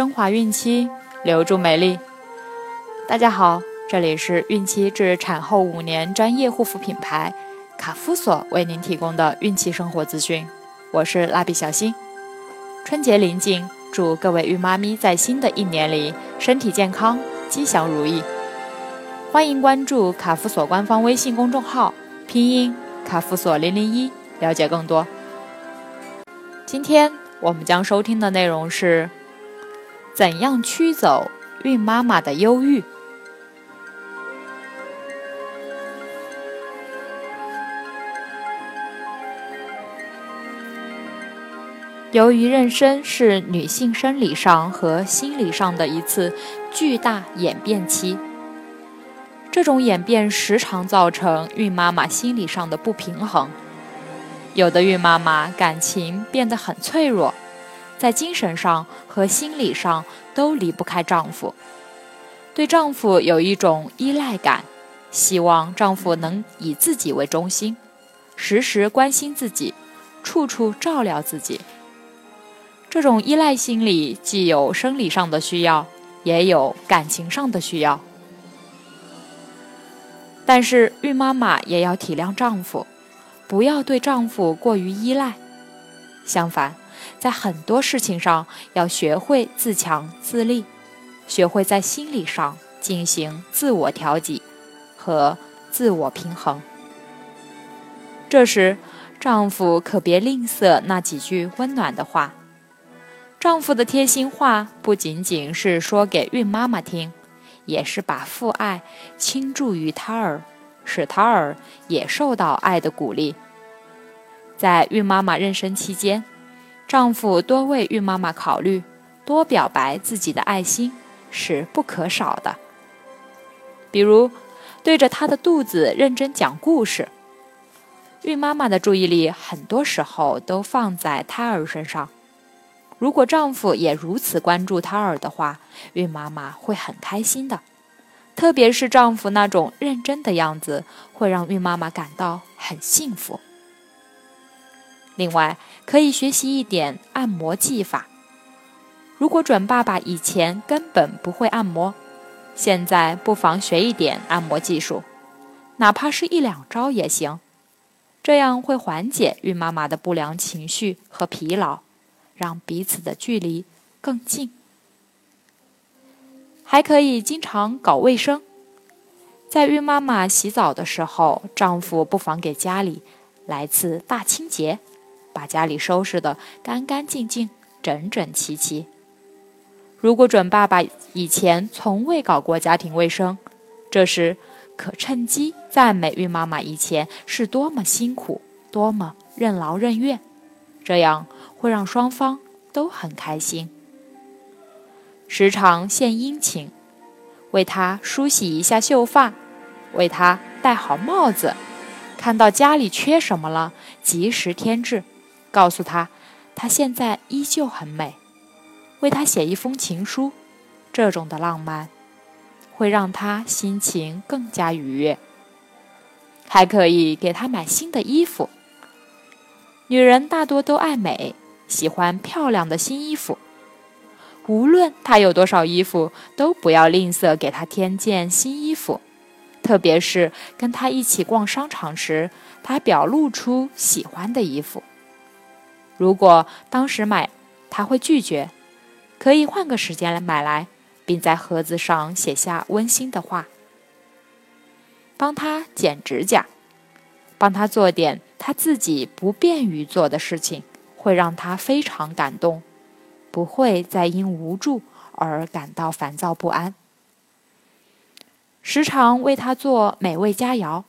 升华孕期，留住美丽。大家好，这里是孕期至产后五年专业护肤品牌卡夫索为您提供的孕期生活资讯。我是蜡笔小新。春节临近，祝各位孕妈咪在新的一年里身体健康，吉祥如意。欢迎关注卡夫索官方微信公众号，拼音卡夫索零零一，了解更多。今天我们将收听的内容是：怎样驱走孕妈妈的忧郁？由于妊娠是女性生理上和心理上的一次巨大演变期，这种演变时常造成孕妈妈心理上的不平衡。有的孕妈妈感情变得很脆弱，在精神上和心理上都离不开丈夫，对丈夫有一种依赖感，希望丈夫能以自己为中心，时时关心自己，处处照料自己。这种依赖心理既有生理上的需要，也有感情上的需要。但是孕妈妈也要体谅丈夫，不要对丈夫过于依赖。相反，在很多事情上要学会自强自立，学会在心理上进行自我调节和自我平衡。这时，丈夫可别吝啬那几句温暖的话。丈夫的贴心话不仅仅是说给孕妈妈听，也是把父爱倾注于胎儿，使胎儿也受到爱的鼓励。在孕妈妈妊娠期间，丈夫多为孕妈妈考虑，多表白自己的爱心是不可少的。比如，对着她的肚子认真讲故事。孕妈妈的注意力很多时候都放在胎儿身上。如果丈夫也如此关注胎儿的话，孕妈妈会很开心的。特别是丈夫那种认真的样子，会让孕妈妈感到很幸福。另外，可以学习一点按摩技法。如果准爸爸以前根本不会按摩，现在不妨学一点按摩技术，哪怕是一两招也行。这样会缓解孕妈妈的不良情绪和疲劳。让彼此的距离更近，还可以经常搞卫生。在孕妈妈洗澡的时候，丈夫不妨给家里来次大清洁，把家里收拾得干干净净、整整齐齐。如果准爸爸以前从未搞过家庭卫生，这时可趁机赞美孕妈妈以前是多么辛苦、多么任劳任怨，这样。会让双方都很开心。时常献殷勤，为她梳洗一下秀发，为她戴好帽子，看到家里缺什么了，及时添置，告诉他他现在依旧很美，为他写一封情书，这种的浪漫会让他心情更加愉悦。还可以给他买新的衣服。女人大多都爱美。喜欢漂亮的新衣服，无论他有多少衣服，都不要吝啬给他添件新衣服。特别是跟他一起逛商场时，他表露出喜欢的衣服。如果当时买他会拒绝，可以换个时间来买来，并在盒子上写下温馨的话。帮他剪指甲，帮他做点他自己不便于做的事情。会让他非常感动，不会再因无助而感到烦躁不安。时常为他做美味佳肴，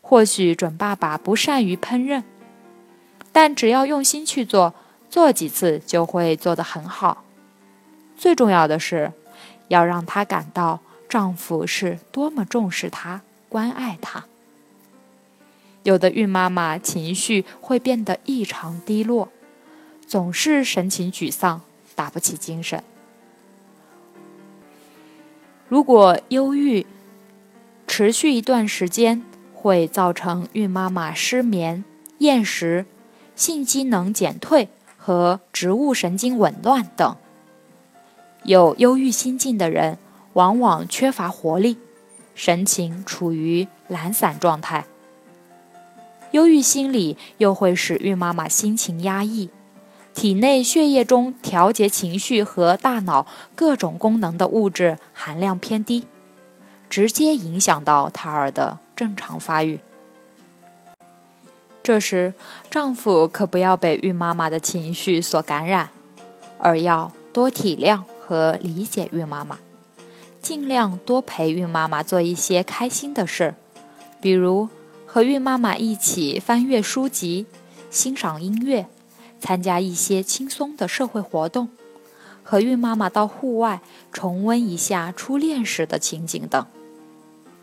或许准爸爸不善于烹饪，但只要用心去做，做几次就会做得很好。最重要的是，要让她感到丈夫是多么重视她、关爱她。有的孕妈妈情绪会变得异常低落，总是神情沮丧，打不起精神。如果忧郁持续一段时间，会造成孕妈妈失眠、厌食、性机能减退和植物神经紊乱等。有忧郁心境的人，往往缺乏活力，神情处于懒散状态。忧郁心理又会使孕妈妈心情压抑，体内血液中调节情绪和大脑各种功能的物质含量偏低，直接影响到胎儿的正常发育。这时，丈夫可不要被孕妈妈的情绪所感染，而要多体谅。和理解孕妈妈，尽量多陪孕妈妈做一些开心的事，比如和孕妈妈一起翻阅书籍、欣赏音乐、参加一些轻松的社会活动，和孕妈妈到户外重温一下初恋时的情景等。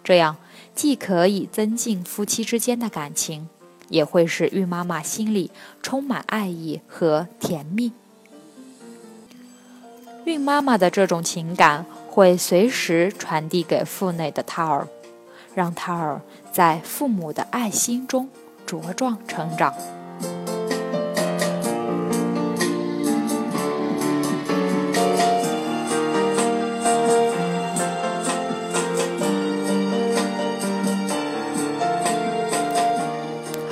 这样既可以增进夫妻之间的感情，也会使孕妈妈心里充满爱意和甜蜜。孕妈妈的这种情感会随时传递给腹内的胎儿，让胎儿在父母的爱心中茁壮成长。